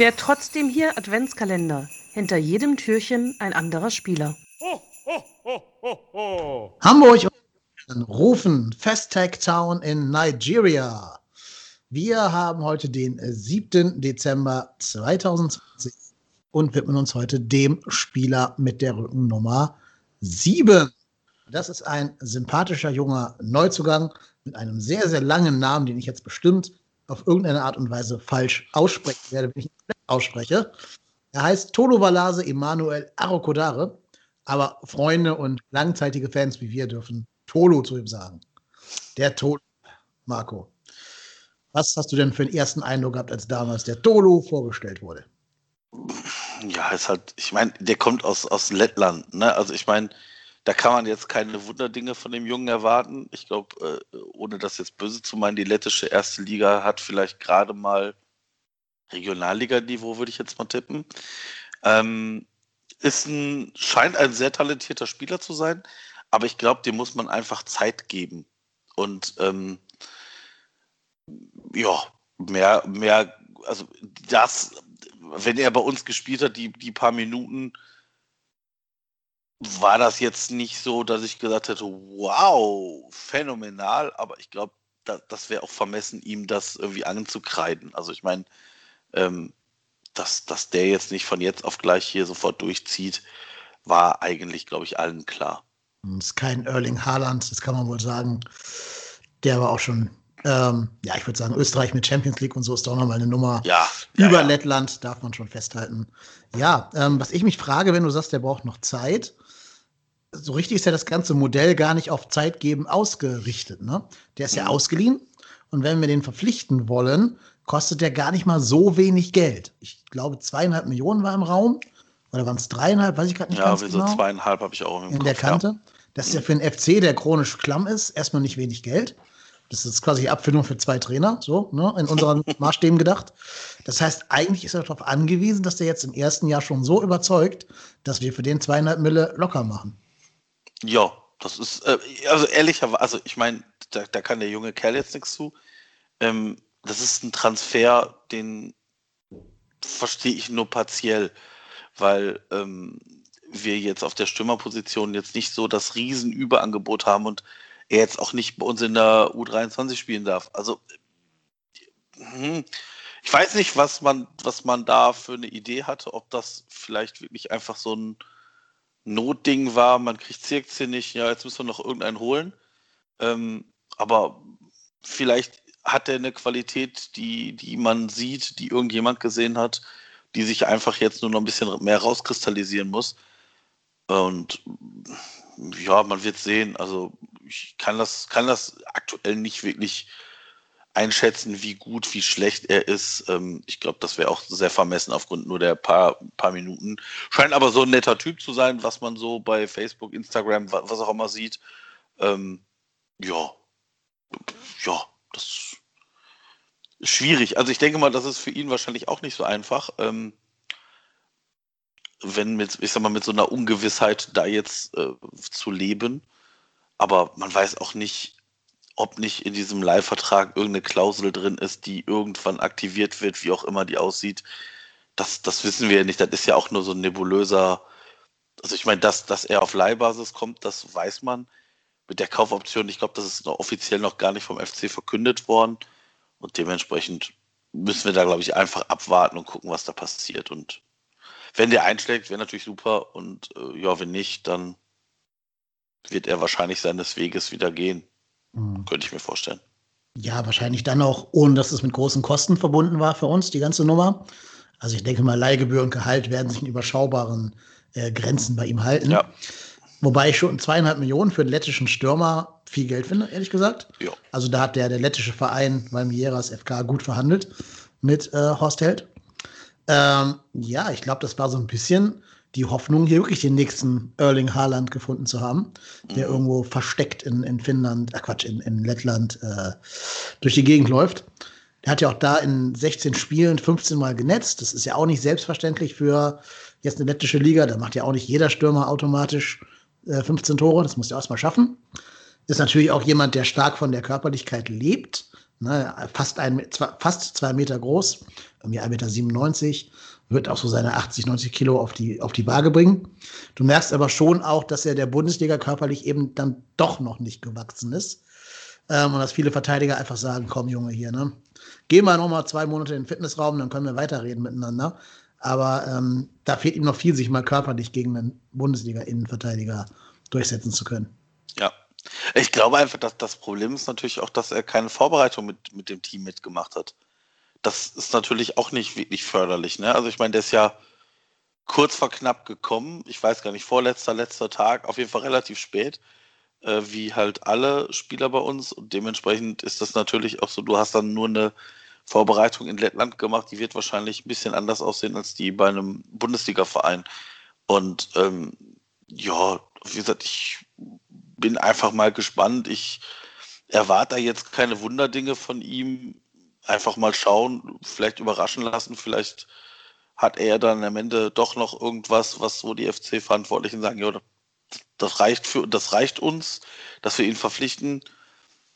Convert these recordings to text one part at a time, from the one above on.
Wer trotzdem hier Adventskalender. Hinter jedem Türchen ein anderer Spieler. Hamburg rufen Festag Town in Nigeria. Wir haben heute den 7. Dezember 2020 und widmen uns heute dem Spieler mit der Rückennummer 7. Das ist ein sympathischer junger Neuzugang mit einem sehr, sehr langen Namen, den ich jetzt bestimmt auf irgendeine Art und Weise falsch aussprechen werde, wenn ich ihn ausspreche. Er heißt Tolo Balase Emanuel Arokodare, aber Freunde und langzeitige Fans wie wir dürfen Tolo zu ihm sagen. Der Tolo, Marco. Was hast du denn für einen ersten Eindruck gehabt, als damals der Tolo vorgestellt wurde? Ja, ist halt, ich meine, der kommt aus, aus Lettland, ne? Also ich meine, da kann man jetzt keine Wunderdinge von dem Jungen erwarten. Ich glaube, äh, ohne das jetzt böse zu meinen, die lettische erste Liga hat vielleicht gerade mal Regionalliganiveau, würde ich jetzt mal tippen. Ähm, ist ein, scheint ein sehr talentierter Spieler zu sein, aber ich glaube, dem muss man einfach Zeit geben. Und ähm, ja, mehr, mehr, also das, wenn er bei uns gespielt hat, die, die paar Minuten, war das jetzt nicht so, dass ich gesagt hätte, wow, phänomenal, aber ich glaube, da, das wäre auch vermessen, ihm das irgendwie anzukreiden. Also ich meine, ähm, dass, dass der jetzt nicht von jetzt auf gleich hier sofort durchzieht, war eigentlich, glaube ich, allen klar. Das ist kein Erling Haaland, das kann man wohl sagen. Der war auch schon, ähm, ja, ich würde sagen, Österreich mit Champions League und so ist doch nochmal eine Nummer ja, über ja, ja. Lettland, darf man schon festhalten. Ja, ähm, was ich mich frage, wenn du sagst, der braucht noch Zeit, so richtig ist ja das ganze Modell gar nicht auf Zeit geben ausgerichtet. Ne? Der ist ja Mhm. ausgeliehen und wenn wir den verpflichten wollen, kostet der gar nicht mal so wenig Geld. Ich glaube, zweieinhalb Millionen war im Raum. Oder waren es dreieinhalb? Weiß ich gerade nicht Ja, ganz wie so genau. zweieinhalb habe ich auch im in Kopf. der Kante. Das ist ja für einen FC, der chronisch klamm ist, erstmal nicht wenig Geld. Das ist quasi die Abfindung für zwei Trainer, so, ne, in unseren Maßstäben gedacht. Das heißt, eigentlich ist er darauf angewiesen, dass der jetzt im ersten Jahr schon so überzeugt, dass wir für den zweieinhalb Mille locker machen. Ja, das ist, äh, also ehrlicherweise, also ich meine, da, da kann der junge Kerl jetzt nichts zu. Ähm, das ist ein Transfer, den verstehe ich nur partiell, weil ähm, wir jetzt auf der Stürmerposition jetzt nicht so das Riesenüberangebot haben und er jetzt auch nicht bei uns in der U23 spielen darf. Also hm, ich weiß nicht, was man, was man da für eine Idee hatte, ob das vielleicht wirklich einfach so ein Notding war, man kriegt Zirkzee nicht, ja, jetzt müssen wir noch irgendeinen holen. Ähm, aber vielleicht hat er eine Qualität, die, die man sieht, die irgendjemand gesehen hat, die sich einfach jetzt nur noch ein bisschen mehr rauskristallisieren muss. Und ja, man wird sehen. Also ich kann das, kann das aktuell nicht wirklich einschätzen, wie gut, wie schlecht er ist. Ähm, ich glaube, das wäre auch sehr vermessen aufgrund nur der paar, paar Minuten. Scheint aber so ein netter Typ zu sein, was man so bei Facebook, Instagram, wa- was auch immer sieht. Ähm, ja, ja, das ist schwierig. Also ich denke mal, das ist für ihn wahrscheinlich auch nicht so einfach. Ähm, wenn mit, ich sag mal, mit so einer Ungewissheit da jetzt äh, zu leben. Aber man weiß auch nicht, ob nicht in diesem Leihvertrag irgendeine Klausel drin ist, die irgendwann aktiviert wird, wie auch immer die aussieht. Das, das wissen wir ja nicht. Das ist ja auch nur so ein nebulöser. Also ich meine, dass, dass er auf Leihbasis kommt, das weiß man. Mit der Kaufoption, ich glaube, das ist noch offiziell noch gar nicht vom FC verkündet worden. Und dementsprechend müssen wir da, glaube ich, einfach abwarten und gucken, was da passiert. Und wenn der einschlägt, wäre natürlich super. Und äh, ja, wenn nicht, dann wird er wahrscheinlich seines Weges wieder gehen. Mhm. Könnte ich mir vorstellen. Ja, wahrscheinlich dann auch, ohne dass es mit großen Kosten verbunden war für uns, die ganze Nummer. Also ich denke mal, Leihgebühr und Gehalt werden sich in überschaubaren äh, Grenzen bei ihm halten. Ja. Wobei ich schon zweieinhalb Millionen für den lettischen Stürmer viel Geld finde, ehrlich gesagt. Ja. Also da hat der, der lettische Verein Valmieras FK gut verhandelt mit äh, Horst Held. Ähm, ja, ich glaube, das war so ein bisschen die Hoffnung, hier wirklich den nächsten Erling Haaland gefunden zu haben, der Mhm. irgendwo versteckt in, in Finnland, äh Quatsch, in, in Lettland äh, durch die Gegend läuft. Der hat ja auch da in 16 Spielen 15 Mal genetzt. Das ist ja auch nicht selbstverständlich für jetzt eine lettische Liga. Da macht ja auch nicht jeder Stürmer automatisch äh, 15 Tore. Das muss er erstmal schaffen. Ist natürlich auch jemand, der stark von der Körperlichkeit lebt. Ne, fast, ein, fast zwei Meter groß, irgendwie 1,97 Meter, wird auch so seine 80, 90 Kilo auf die, auf die Waage bringen. Du merkst aber schon auch, dass er der Bundesliga körperlich eben dann doch noch nicht gewachsen ist. Ähm, und dass viele Verteidiger einfach sagen, komm Junge hier, ne? Geh mal noch mal zwei Monate in den Fitnessraum, dann können wir weiterreden miteinander. Aber ähm, da fehlt ihm noch viel, sich mal körperlich gegen einen Bundesliga-Innenverteidiger durchsetzen zu können. Ja. Ich glaube einfach, dass das Problem ist natürlich auch, dass er keine Vorbereitung mit, mit dem Team mitgemacht hat. Das ist natürlich auch nicht wirklich förderlich. Ne? Also ich meine, der ist ja kurz vor knapp gekommen. Ich weiß gar nicht, vorletzter, letzter Tag, auf jeden Fall relativ spät, äh, wie halt alle Spieler bei uns. Und dementsprechend ist das natürlich auch so, du hast dann nur eine Vorbereitung in Lettland gemacht, die wird wahrscheinlich ein bisschen anders aussehen als die bei einem Bundesliga-Verein. Und ähm, ja, wie gesagt, ich bin einfach mal gespannt. Ich erwarte jetzt keine Wunderdinge von ihm. Einfach mal schauen, vielleicht überraschen lassen. Vielleicht hat er dann am Ende doch noch irgendwas, was so die FC-Verantwortlichen sagen, ja, das reicht für, das reicht uns, dass wir ihn verpflichten.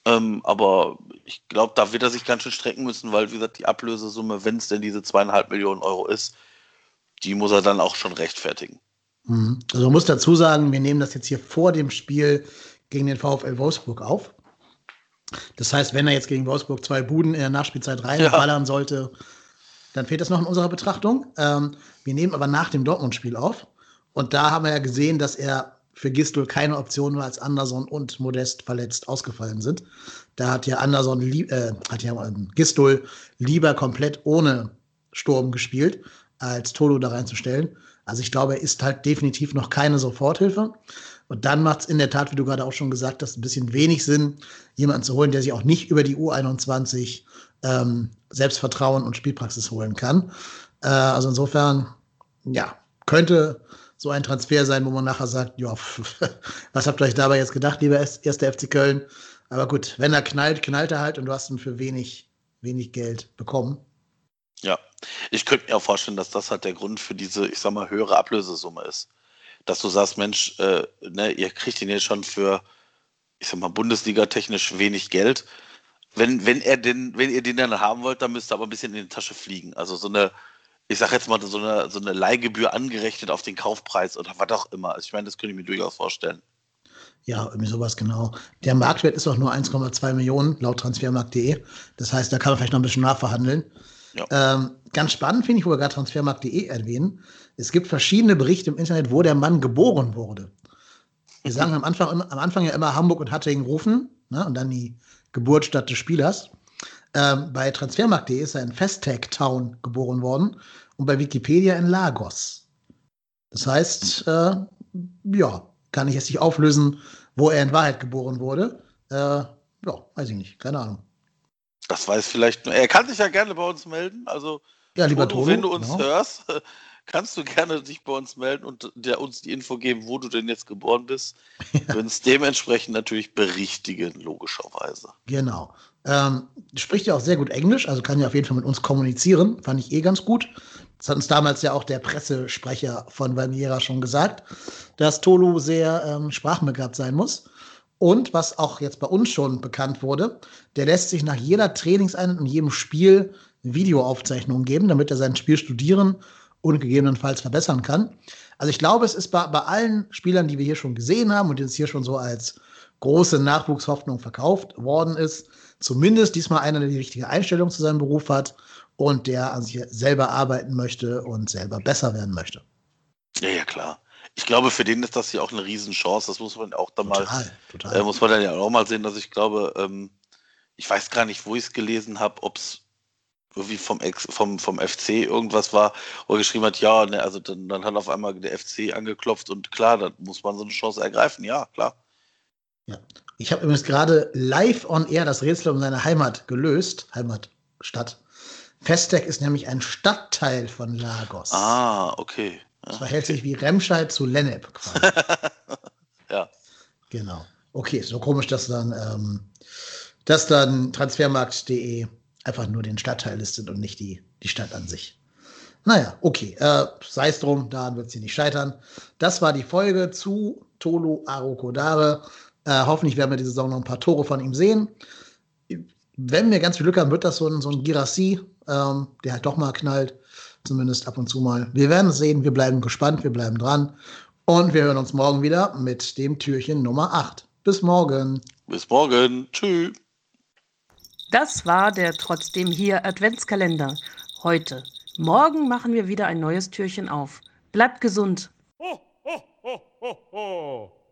Ähm, aber ich glaube, da wird er sich ganz schön strecken müssen, weil, wie gesagt, die Ablösesumme, wenn es denn diese zweieinhalb Millionen Euro ist, die muss er dann auch schon rechtfertigen. Mhm. Also man muss dazu sagen, wir nehmen das jetzt hier vor dem Spiel gegen den VfL Wolfsburg auf. Das heißt, wenn er jetzt gegen Wolfsburg zwei Buden in der Nachspielzeit reinballern ja. sollte, dann fehlt das noch in unserer Betrachtung. Ähm, wir nehmen aber nach dem Dortmund-Spiel auf. Und da haben wir ja gesehen, dass er für Gistel keine Option war, als Anderson und Modest verletzt ausgefallen sind. Da hat ja Anderson, äh, hat ja ähm, Gistol lieber komplett ohne Sturm gespielt, als Tolo da reinzustellen. Also ich glaube, er ist halt definitiv noch keine Soforthilfe. Und dann macht es in der Tat, wie du gerade auch schon gesagt hast, ein bisschen wenig Sinn, jemanden zu holen, der sich auch nicht über die U21 ähm, Selbstvertrauen und Spielpraxis holen kann. Äh, also insofern, ja, könnte so ein Transfer sein, wo man nachher sagt, ja, was habt ihr euch dabei jetzt gedacht, lieber erster FC Köln? Aber gut, wenn er knallt, knallt er halt und du hast ihn für wenig, wenig Geld bekommen. Ja, ich könnte mir auch vorstellen, dass das halt der Grund für diese, ich sag mal, höhere Ablösesumme ist. Dass du sagst, Mensch, äh, ne, ihr kriegt ihn jetzt schon für, ich sag mal, Bundesliga-technisch wenig Geld. Wenn, wenn er den, wenn ihr den dann haben wollt, dann müsst ihr aber ein bisschen in die Tasche fliegen. Also so eine, ich sag jetzt mal, so eine, so eine Leihgebühr angerechnet auf den Kaufpreis oder was auch immer. Also ich meine, das könnte ich mir durchaus vorstellen. Ja, irgendwie sowas genau. Der Marktwert ist auch nur 1,2 Millionen laut transfermarkt.de. Das heißt, da kann man vielleicht noch ein bisschen nachverhandeln. Ja. Ähm, ganz spannend finde ich, wo wir gerade transfermarkt.de erwähnen. Es gibt verschiedene Berichte im Internet, wo der Mann geboren wurde. Wir sagen am Anfang, am Anfang ja immer Hamburg und Hattingen rufen ne, und dann die Geburtsstadt des Spielers. Ähm, bei transfermarkt.de ist er in Festag Town geboren worden und bei Wikipedia in Lagos. Das heißt, äh, ja, kann ich jetzt nicht auflösen, wo er in Wahrheit geboren wurde. Äh, ja, weiß ich nicht, keine Ahnung. Das weiß vielleicht nur. Er kann sich ja gerne bei uns melden. Also, ja, lieber Toto, wenn du uns genau. hörst, kannst du gerne dich bei uns melden und der uns die Info geben, wo du denn jetzt geboren bist. Ja. Wir uns dementsprechend natürlich berichtigen, logischerweise. Genau. Ähm, spricht ja auch sehr gut Englisch, also kann ja auf jeden Fall mit uns kommunizieren. Fand ich eh ganz gut. Das hat uns damals ja auch der Pressesprecher von Valmiera schon gesagt, dass Tolu sehr ähm, sprachbegabt sein muss. Und was auch jetzt bei uns schon bekannt wurde, der lässt sich nach jeder Trainingseinheit und jedem Spiel Videoaufzeichnungen geben, damit er sein Spiel studieren und gegebenenfalls verbessern kann. Also ich glaube, es ist bei, bei allen Spielern, die wir hier schon gesehen haben und die uns hier schon so als große Nachwuchshoffnung verkauft worden ist, zumindest diesmal einer, der die richtige Einstellung zu seinem Beruf hat und der an sich selber arbeiten möchte und selber besser werden möchte. Ja, ja, klar. Ich glaube, für den ist das hier auch eine Riesenchance. Das muss man auch dann total, mal, total. Äh, muss man dann ja auch mal sehen, dass ich glaube, ähm, ich weiß gar nicht, wo ich es gelesen habe, ob es irgendwie vom, Ex, vom, vom FC irgendwas war, wo er geschrieben hat, ja, ne, also dann, dann hat auf einmal der FC angeklopft und klar, dann muss man so eine Chance ergreifen, ja, klar. Ja. Ich habe übrigens gerade live on air das Rätsel um seine Heimat gelöst, Heimatstadt. Festec ist nämlich ein Stadtteil von Lagos. Ah, okay. Das verhält sich wie Remscheid zu Lennep quasi. ja. Genau. Okay, so komisch, dass dann, ähm, dass dann Transfermarkt.de einfach nur den Stadtteil listet und nicht die, die Stadt an sich. Naja, okay, äh, sei es drum, daran wird sie nicht scheitern. Das war die Folge zu Tolu Arokodare. Äh, hoffentlich werden wir diese Saison noch ein paar Tore von ihm sehen. wenn wir ganz viel Glück haben, wird das so ein, so ein Girassi, ähm, der halt doch mal knallt. Zumindest ab und zu mal. Wir werden es sehen. Wir bleiben gespannt. Wir bleiben dran. Und wir hören uns morgen wieder mit dem Türchen Nummer 8. Bis morgen. Bis morgen. Tschüss. Das war der trotzdem hier Adventskalender. Heute. Morgen machen wir wieder ein neues Türchen auf. Bleibt gesund. ho, ho, ho, ho.